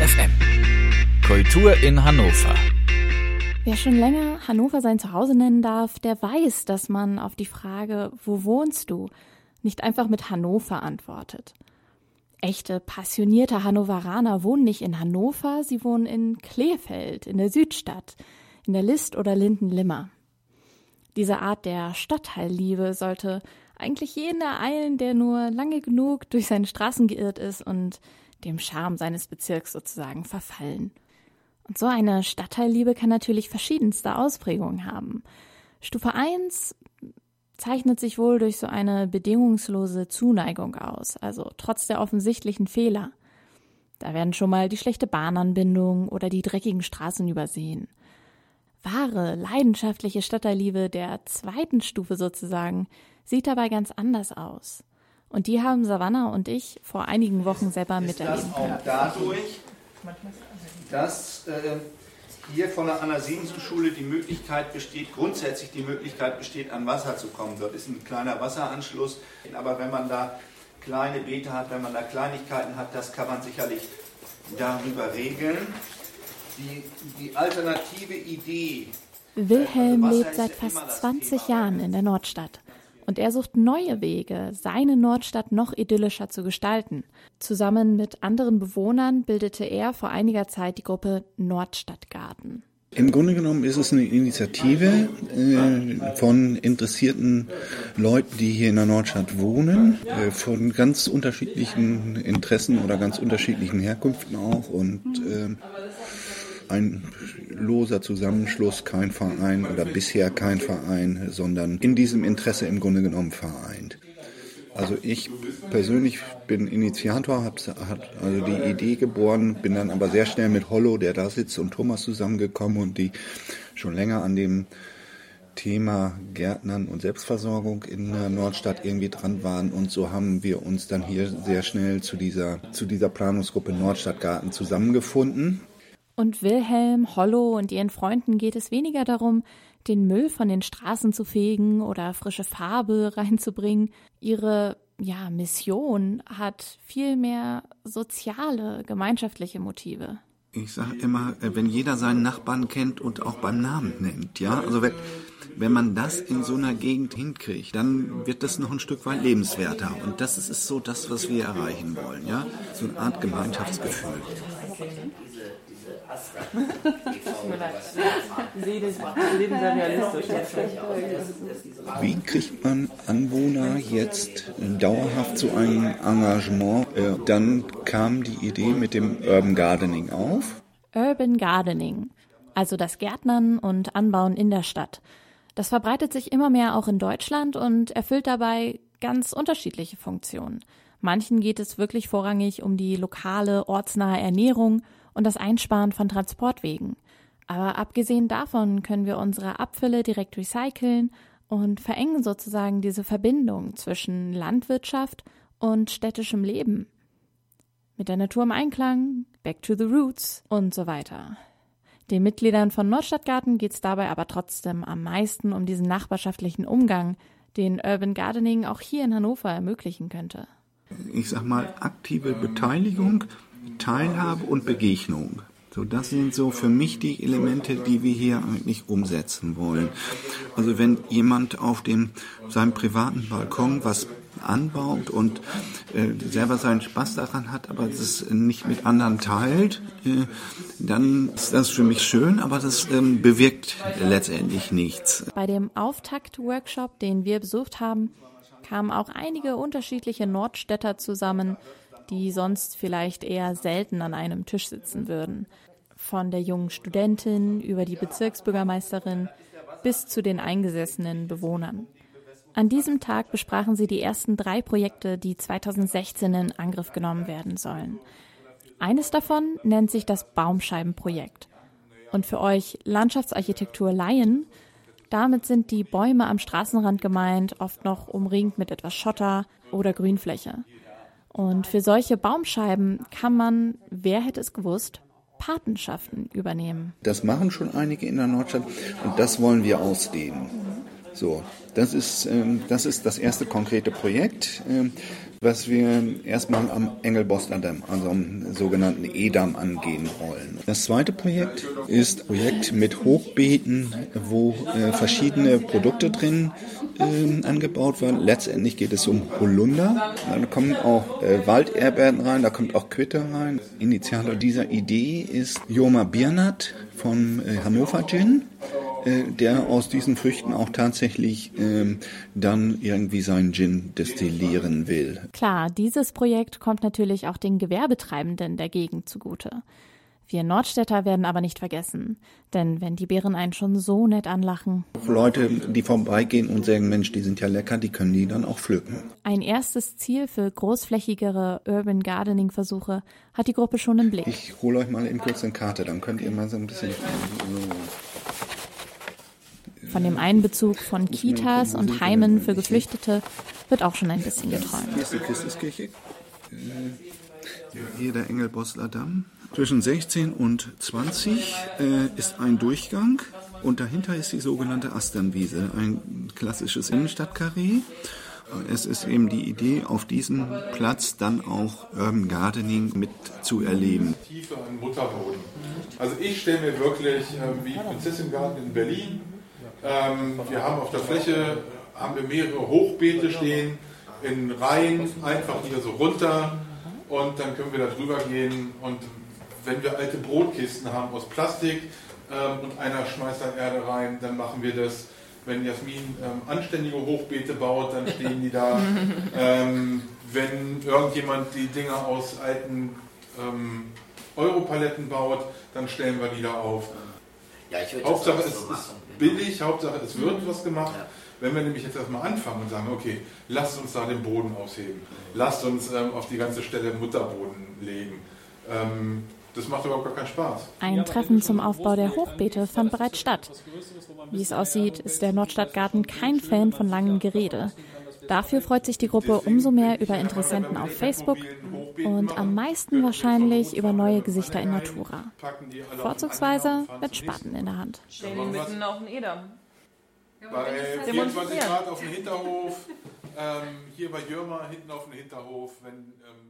FM. Kultur in Hannover. Wer schon länger Hannover sein Zuhause nennen darf, der weiß, dass man auf die Frage, wo wohnst du, nicht einfach mit Hannover antwortet. Echte, passionierte Hannoveraner wohnen nicht in Hannover, sie wohnen in Kleefeld, in der Südstadt, in der List oder Linden-Limmer. Diese Art der Stadtteilliebe sollte eigentlich jeden ereilen, der nur lange genug durch seine Straßen geirrt ist und dem Charme seines Bezirks sozusagen verfallen. Und so eine Stadtteilliebe kann natürlich verschiedenste Ausprägungen haben. Stufe 1 zeichnet sich wohl durch so eine bedingungslose Zuneigung aus, also trotz der offensichtlichen Fehler. Da werden schon mal die schlechte Bahnanbindung oder die dreckigen Straßen übersehen. Wahre, leidenschaftliche Stadtteilliebe der zweiten Stufe sozusagen sieht dabei ganz anders aus. Und die haben Savannah und ich vor einigen Wochen selber miterleben können. Auch dadurch, dass äh, hier von der Anna-Siemsen-Schule die Möglichkeit besteht, grundsätzlich die Möglichkeit besteht, an Wasser zu kommen. Dort ist ein kleiner Wasseranschluss, aber wenn man da kleine Beete hat, wenn man da Kleinigkeiten hat, das kann man sicherlich darüber regeln. Die, die alternative Idee. Wilhelm also lebt seit fast 20 Jahren in der Nordstadt. Und er sucht neue Wege, seine Nordstadt noch idyllischer zu gestalten. Zusammen mit anderen Bewohnern bildete er vor einiger Zeit die Gruppe Nordstadtgarten. Im Grunde genommen ist es eine Initiative äh, von interessierten Leuten, die hier in der Nordstadt wohnen, äh, von ganz unterschiedlichen Interessen oder ganz unterschiedlichen Herkünften auch und äh, ein loser Zusammenschluss, kein Verein oder bisher kein Verein, sondern in diesem Interesse im Grunde genommen vereint. Also ich persönlich bin Initiator, habe also die Idee geboren, bin dann aber sehr schnell mit Hollo, der da sitzt, und Thomas zusammengekommen und die schon länger an dem Thema Gärtnern und Selbstversorgung in der Nordstadt irgendwie dran waren und so haben wir uns dann hier sehr schnell zu dieser, zu dieser Planungsgruppe Nordstadtgarten zusammengefunden und Wilhelm, Hollo und ihren Freunden geht es weniger darum, den Müll von den Straßen zu fegen oder frische Farbe reinzubringen. Ihre ja, Mission hat viel mehr soziale, gemeinschaftliche Motive. Ich sage immer, äh, wenn jeder seinen Nachbarn kennt und auch beim Namen nennt, ja, also wenn, wenn man das in so einer Gegend hinkriegt, dann wird das noch ein Stück weit lebenswerter. Und das ist so das, was wir erreichen wollen, ja, so eine Art Gemeinschaftsgefühl. Wie kriegt man Anwohner jetzt dauerhaft zu einem Engagement? Äh, dann kam die Idee mit dem Urban Gardening auf. Urban Gardening, also das Gärtnern und Anbauen in der Stadt. Das verbreitet sich immer mehr auch in Deutschland und erfüllt dabei ganz unterschiedliche Funktionen. Manchen geht es wirklich vorrangig um die lokale, ortsnahe Ernährung und das Einsparen von Transportwegen. Aber abgesehen davon können wir unsere Abfälle direkt recyceln und verengen sozusagen diese Verbindung zwischen Landwirtschaft und städtischem Leben. Mit der Natur im Einklang, Back to the Roots und so weiter. Den Mitgliedern von Nordstadtgarten geht es dabei aber trotzdem am meisten um diesen nachbarschaftlichen Umgang, den Urban Gardening auch hier in Hannover ermöglichen könnte. Ich sag mal, aktive Beteiligung Teilhabe und Begegnung. So, das sind so für mich die Elemente, die wir hier eigentlich umsetzen wollen. Also wenn jemand auf dem seinem privaten Balkon was anbaut und äh, selber seinen Spaß daran hat, aber das nicht mit anderen teilt, äh, dann ist das für mich schön, aber das ähm, bewirkt letztendlich nichts. Bei dem Auftakt-Workshop, den wir besucht haben, kamen auch einige unterschiedliche Nordstädter zusammen, die sonst vielleicht eher selten an einem Tisch sitzen würden. Von der jungen Studentin über die Bezirksbürgermeisterin bis zu den eingesessenen Bewohnern. An diesem Tag besprachen sie die ersten drei Projekte, die 2016 in Angriff genommen werden sollen. Eines davon nennt sich das Baumscheibenprojekt. Und für euch Landschaftsarchitektur Laien, damit sind die Bäume am Straßenrand gemeint, oft noch umringt mit etwas Schotter oder Grünfläche. Und für solche Baumscheiben kann man, wer hätte es gewusst, Patenschaften übernehmen. Das machen schon einige in der Nordstadt und das wollen wir ausdehnen. So, Das ist, ähm, das ist das erste konkrete Projekt, ähm, was wir erstmal am Engelbosler Damm, also am sogenannten Edam, angehen wollen. Das zweite Projekt ist ein Projekt mit Hochbeeten, wo äh, verschiedene Produkte drin äh, angebaut werden. Letztendlich geht es um Holunder. Da kommen auch äh, Walderbeeren rein, da kommt auch Quitte rein. Initiator dieser Idee ist Joma Birnat vom äh, Hannover Gin. Äh, der aus diesen Früchten auch tatsächlich ähm, dann irgendwie seinen Gin destillieren will. Klar, dieses Projekt kommt natürlich auch den Gewerbetreibenden der Gegend zugute. Wir Nordstädter werden aber nicht vergessen, denn wenn die Bären einen schon so nett anlachen. Leute, die vorbeigehen und sagen, Mensch, die sind ja lecker, die können die dann auch pflücken. Ein erstes Ziel für großflächigere Urban Gardening Versuche hat die Gruppe schon im Blick. Ich hole euch mal eben kurz eine Karte, dann könnt ihr mal so ein bisschen. Von dem Einbezug von Kitas und Heimen für Geflüchtete wird auch schon ein bisschen geträumt. Hier ist die Christuskirche. Hier der Engelbosler Damm. Zwischen 16 und 20 äh, ist ein Durchgang und dahinter ist die sogenannte Asternwiese, ein klassisches Innenstadtkarree. Es ist eben die Idee, auf diesem Platz dann auch Urban Gardening mit zu erleben. Tiefe an Mutterboden. Also ich stelle mir wirklich äh, wie Prinzessin Garten in Berlin ähm, wir haben auf der Fläche haben wir mehrere Hochbeete stehen in Reihen, einfach hier so runter und dann können wir da drüber gehen und wenn wir alte Brotkisten haben aus Plastik ähm, und einer schmeißt da Erde rein, dann machen wir das. Wenn Jasmin ähm, anständige Hochbeete baut, dann stehen die da. ähm, wenn irgendjemand die Dinger aus alten ähm, Europaletten baut, dann stellen wir die da auf. Ja, Hauptsache, es ist billig, Hauptsache es wird mhm. was gemacht. Ja. Wenn wir nämlich jetzt erstmal anfangen und sagen, okay, lasst uns da den Boden ausheben, lasst uns ähm, auf die ganze Stelle Mutterboden legen. Ähm, das macht überhaupt gar keinen Spaß. Ein Treffen zum Aufbau der Hochbeete fand bereits statt. Wie es aussieht, ist der Nordstadtgarten kein Fan von langem Gerede. Dafür freut sich die Gruppe umso mehr über Interessenten auf Facebook und am meisten wahrscheinlich über neue Gesichter in Natura. Vorzugsweise mit Spaten in der Hand. Stehen mitten auf dem Edam. Bei 24 Grad auf dem Hinterhof, ähm, hier bei Jürmer hinten auf dem Hinterhof, wenn ähm,